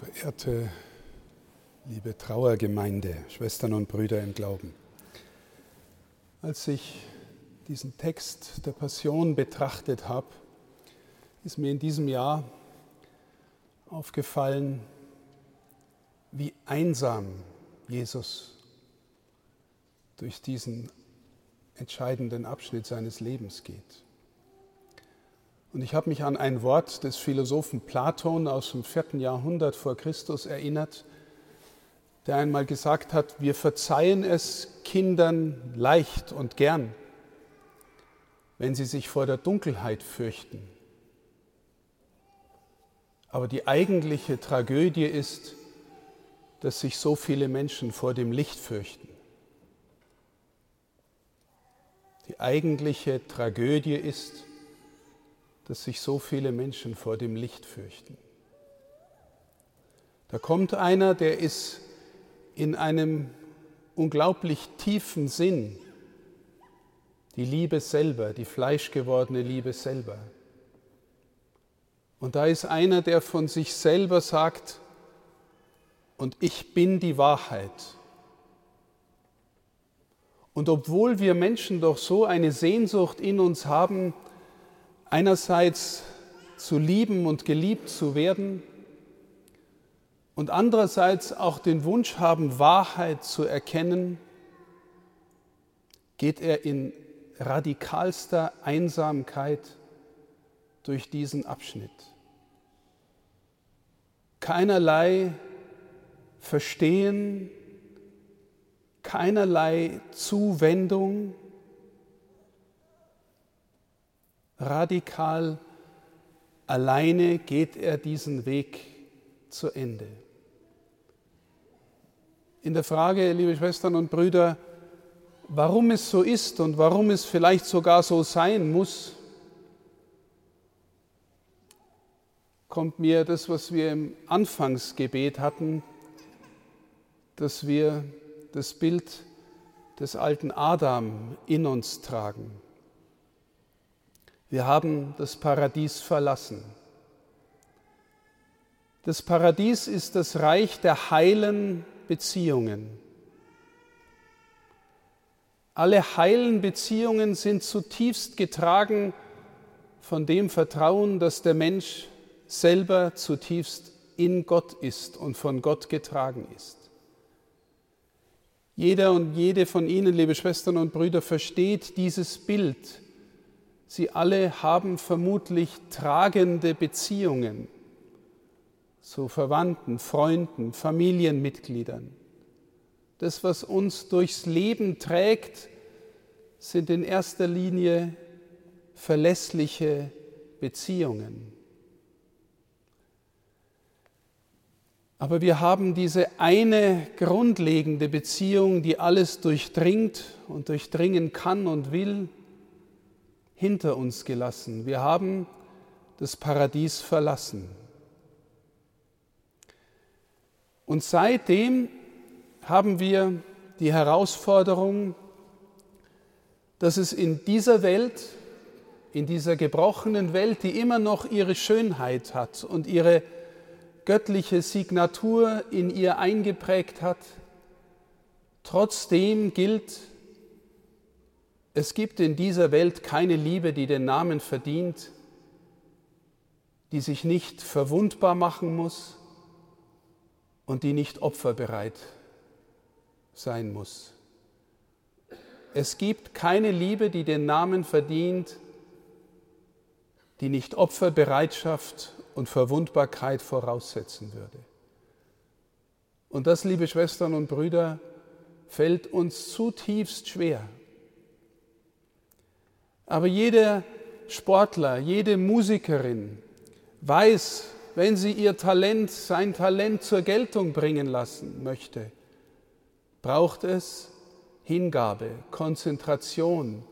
Verehrte liebe Trauergemeinde, Schwestern und Brüder im Glauben. Als ich diesen Text der Passion betrachtet habe, ist mir in diesem Jahr aufgefallen, wie einsam Jesus durch diesen entscheidenden Abschnitt seines Lebens geht. Und ich habe mich an ein Wort des Philosophen Platon aus dem vierten Jahrhundert vor Christus erinnert, der einmal gesagt hat, wir verzeihen es Kindern leicht und gern, wenn sie sich vor der Dunkelheit fürchten. Aber die eigentliche Tragödie ist, dass sich so viele Menschen vor dem Licht fürchten. Die eigentliche Tragödie ist, dass sich so viele Menschen vor dem Licht fürchten. Da kommt einer, der ist in einem unglaublich tiefen Sinn die Liebe selber, die fleischgewordene Liebe selber. Und da ist einer, der von sich selber sagt, und ich bin die Wahrheit. Und obwohl wir Menschen doch so eine Sehnsucht in uns haben, einerseits zu lieben und geliebt zu werden und andererseits auch den Wunsch haben, Wahrheit zu erkennen, geht er in radikalster Einsamkeit durch diesen Abschnitt. Keinerlei Verstehen, keinerlei Zuwendung, radikal alleine geht er diesen Weg zu Ende. In der Frage, liebe Schwestern und Brüder, warum es so ist und warum es vielleicht sogar so sein muss, kommt mir das, was wir im Anfangsgebet hatten, dass wir das Bild des alten Adam in uns tragen. Wir haben das Paradies verlassen. Das Paradies ist das Reich der heilen Beziehungen. Alle heilen Beziehungen sind zutiefst getragen von dem Vertrauen, dass der Mensch selber zutiefst in Gott ist und von Gott getragen ist. Jeder und jede von Ihnen, liebe Schwestern und Brüder, versteht dieses Bild Sie alle haben vermutlich tragende Beziehungen zu Verwandten, Freunden, Familienmitgliedern. Das, was uns durchs Leben trägt, sind in erster Linie verlässliche Beziehungen. Aber wir haben diese eine grundlegende Beziehung, die alles durchdringt und durchdringen kann und will, hinter uns gelassen. Wir haben das Paradies verlassen. Und seitdem haben wir die Herausforderung, dass es in dieser Welt, in dieser gebrochenen Welt, die immer noch ihre Schönheit hat und ihre göttliche Signatur in ihr eingeprägt hat, trotzdem gilt, es gibt in dieser Welt keine Liebe, die den Namen verdient, die sich nicht verwundbar machen muss und die nicht opferbereit sein muss. Es gibt keine Liebe, die den Namen verdient, die nicht Opferbereitschaft und Verwundbarkeit voraussetzen würde. Und das, liebe Schwestern und Brüder, fällt uns zutiefst schwer. Aber jeder Sportler, jede Musikerin weiß, wenn sie ihr Talent, sein Talent zur Geltung bringen lassen möchte, braucht es Hingabe, Konzentration,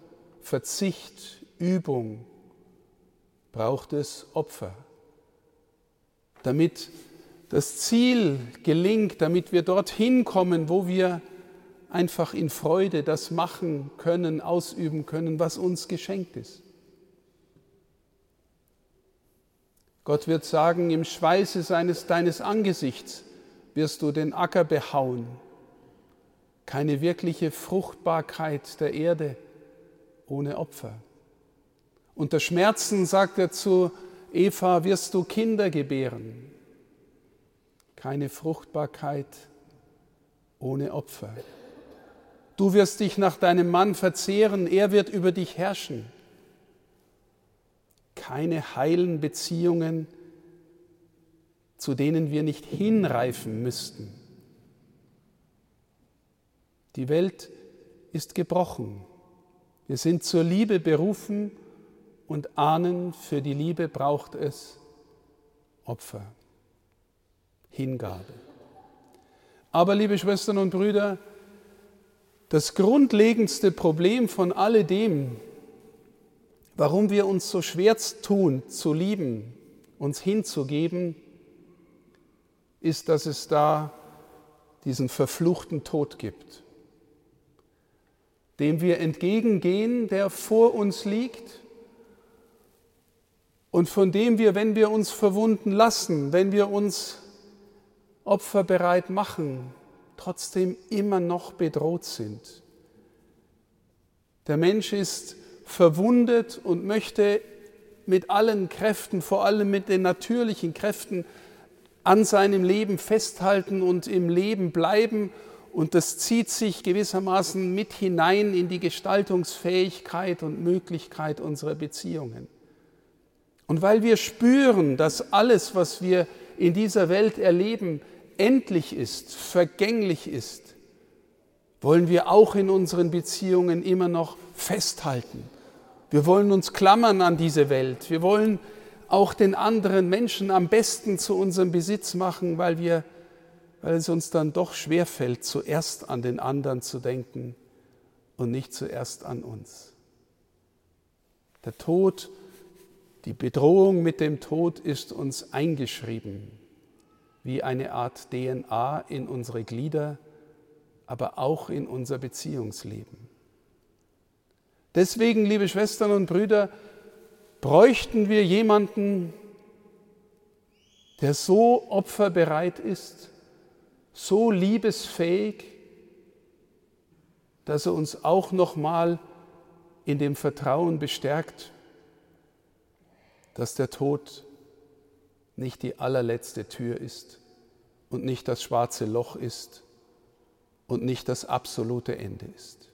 Verzicht, Übung, braucht es Opfer. Damit das Ziel gelingt, damit wir dorthin kommen, wo wir einfach in Freude das machen können, ausüben können, was uns geschenkt ist. Gott wird sagen, im Schweiße seines, deines Angesichts wirst du den Acker behauen. Keine wirkliche Fruchtbarkeit der Erde ohne Opfer. Unter Schmerzen, sagt er zu Eva, wirst du Kinder gebären. Keine Fruchtbarkeit ohne Opfer. Du wirst dich nach deinem Mann verzehren, er wird über dich herrschen keine heilen Beziehungen, zu denen wir nicht hinreifen müssten. Die Welt ist gebrochen. Wir sind zur Liebe berufen und ahnen, für die Liebe braucht es Opfer, Hingabe. Aber, liebe Schwestern und Brüder, das grundlegendste Problem von alledem, warum wir uns so schwer tun, zu lieben, uns hinzugeben, ist, dass es da diesen verfluchten Tod gibt, dem wir entgegengehen, der vor uns liegt und von dem wir, wenn wir uns verwunden lassen, wenn wir uns opferbereit machen, trotzdem immer noch bedroht sind. Der Mensch ist verwundet und möchte mit allen Kräften, vor allem mit den natürlichen Kräften, an seinem Leben festhalten und im Leben bleiben. Und das zieht sich gewissermaßen mit hinein in die Gestaltungsfähigkeit und Möglichkeit unserer Beziehungen. Und weil wir spüren, dass alles, was wir in dieser Welt erleben, endlich ist, vergänglich ist, wollen wir auch in unseren Beziehungen immer noch festhalten wir wollen uns klammern an diese Welt. Wir wollen auch den anderen Menschen am besten zu unserem Besitz machen, weil, wir, weil es uns dann doch schwerfällt, zuerst an den anderen zu denken und nicht zuerst an uns. Der Tod, die Bedrohung mit dem Tod ist uns eingeschrieben, wie eine Art DNA in unsere Glieder, aber auch in unser Beziehungsleben. Deswegen, liebe Schwestern und Brüder, bräuchten wir jemanden, der so opferbereit ist, so liebesfähig, dass er uns auch noch mal in dem Vertrauen bestärkt, dass der Tod nicht die allerletzte Tür ist und nicht das schwarze Loch ist und nicht das absolute Ende ist.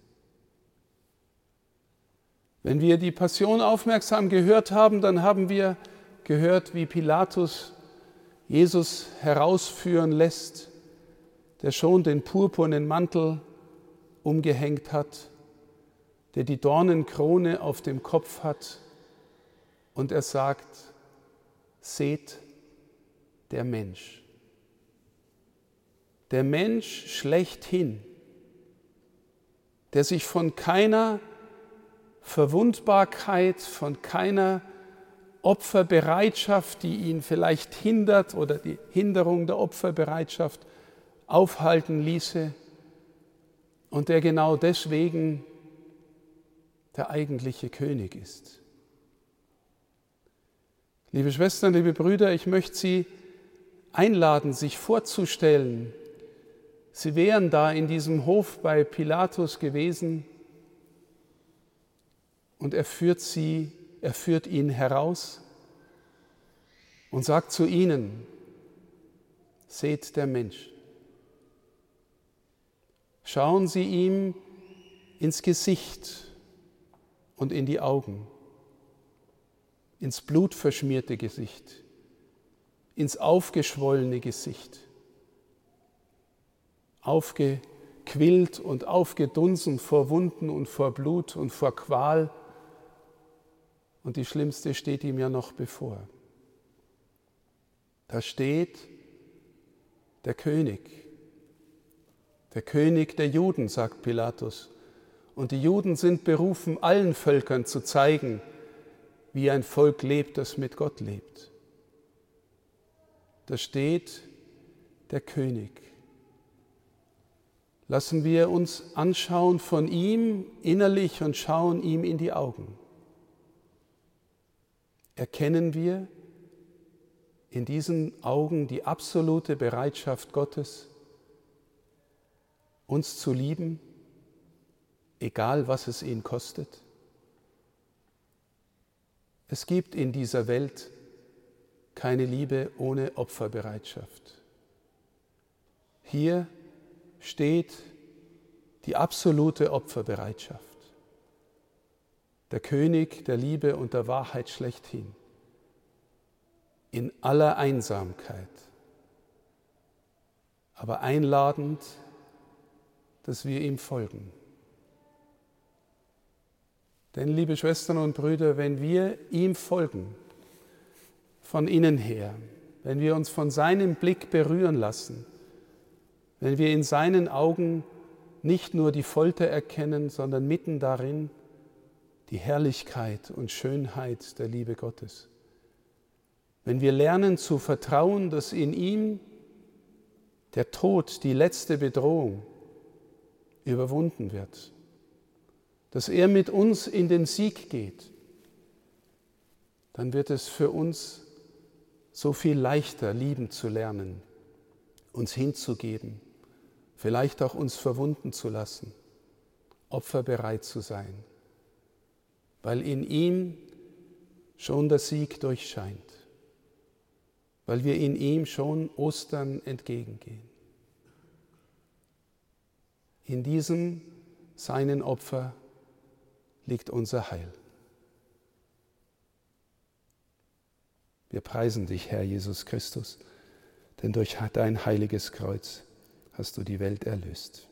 Wenn wir die Passion aufmerksam gehört haben, dann haben wir gehört, wie Pilatus Jesus herausführen lässt, der schon den purpurnen Mantel umgehängt hat, der die Dornenkrone auf dem Kopf hat und er sagt, seht der Mensch. Der Mensch schlechthin, der sich von keiner Verwundbarkeit, von keiner Opferbereitschaft, die ihn vielleicht hindert oder die Hinderung der Opferbereitschaft aufhalten ließe und der genau deswegen der eigentliche König ist. Liebe Schwestern, liebe Brüder, ich möchte Sie einladen, sich vorzustellen, Sie wären da in diesem Hof bei Pilatus gewesen und er führt sie, er führt ihn heraus und sagt zu ihnen, seht der Mensch. Schauen Sie ihm ins Gesicht und in die Augen, ins blutverschmierte Gesicht, ins aufgeschwollene Gesicht, aufgequillt und aufgedunsen vor Wunden und vor Blut und vor Qual und die schlimmste steht ihm ja noch bevor. Da steht der König, der König der Juden, sagt Pilatus. Und die Juden sind berufen, allen Völkern zu zeigen, wie ein Volk lebt, das mit Gott lebt. Da steht der König. Lassen wir uns anschauen von ihm innerlich und schauen ihm in die Augen erkennen wir, in diesen Augen die absolute Bereitschaft Gottes, uns zu lieben, egal was es ihn kostet? Es gibt in dieser Welt keine Liebe ohne Opferbereitschaft. Hier steht die absolute Opferbereitschaft. Der König der Liebe und der Wahrheit schlechthin. In aller Einsamkeit. Aber einladend, dass wir ihm folgen. Denn, liebe Schwestern und Brüder, wenn wir ihm folgen, von innen her, wenn wir uns von seinem Blick berühren lassen, wenn wir in seinen Augen nicht nur die Folter erkennen, sondern mitten darin die Herrlichkeit und Schönheit der Liebe Gottes. Wenn wir lernen zu vertrauen, dass in ihm der Tod, die letzte Bedrohung, überwunden wird, dass er mit uns in den Sieg geht, dann wird es für uns so viel leichter lieben zu lernen, uns hinzugeben, vielleicht auch uns verwunden zu lassen, opferbereit zu sein, weil in ihm schon der Sieg durchscheint, weil wir in ihm schon Ostern entgegengehen. In diesem seinen Opfer liegt unser Heil. Wir preisen dich, Herr Jesus Christus, denn durch dein heiliges Kreuz hast du die Welt erlöst.